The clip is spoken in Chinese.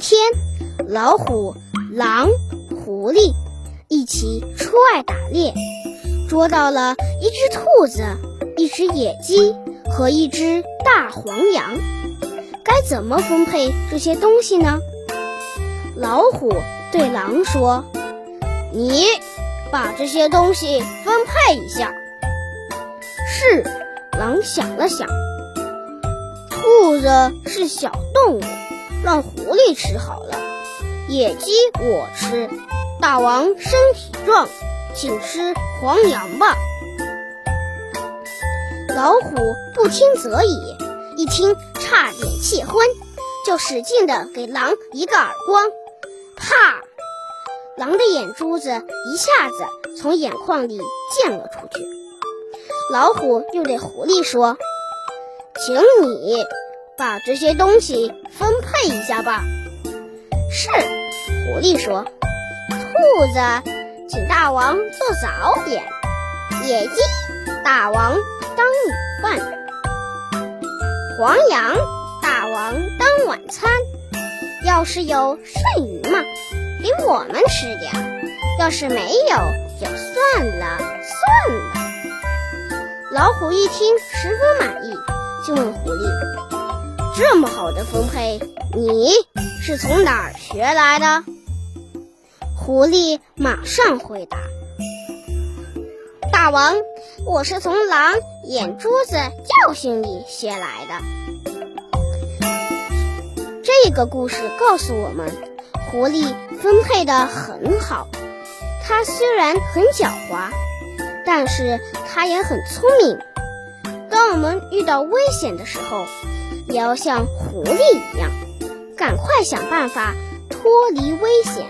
天，老虎、狼、狐狸一起出外打猎，捉到了一只兔子、一只野鸡和一只大黄羊。该怎么分配这些东西呢？老虎对狼说：“你把这些东西分配一下。”是，狼想了想，兔子是小动物，让狐狸吃好了。野鸡我吃，大王身体壮，请吃黄羊吧。老虎不听则已，一听差点气昏，就使劲的给狼一个耳光，啪！狼的眼珠子一下子从眼眶里溅了出去。老虎又对狐狸说：“请你把这些东西分配一下吧。”是，狐狸说：“兔子，请大王做早点；野鸡，大王当午饭；黄羊，大王当晚餐。要是有剩余嘛，给我们吃点；要是没有，就算了，算了。”老虎一听，十分满意，就问狐狸：“这么好的分配，你是从哪儿学来的？”狐狸马上回答：“大王，我是从狼眼珠子教训里学来的。”这个故事告诉我们，狐狸分配的很好。它虽然很狡猾。但是它也很聪明。当我们遇到危险的时候，也要像狐狸一样，赶快想办法脱离危险。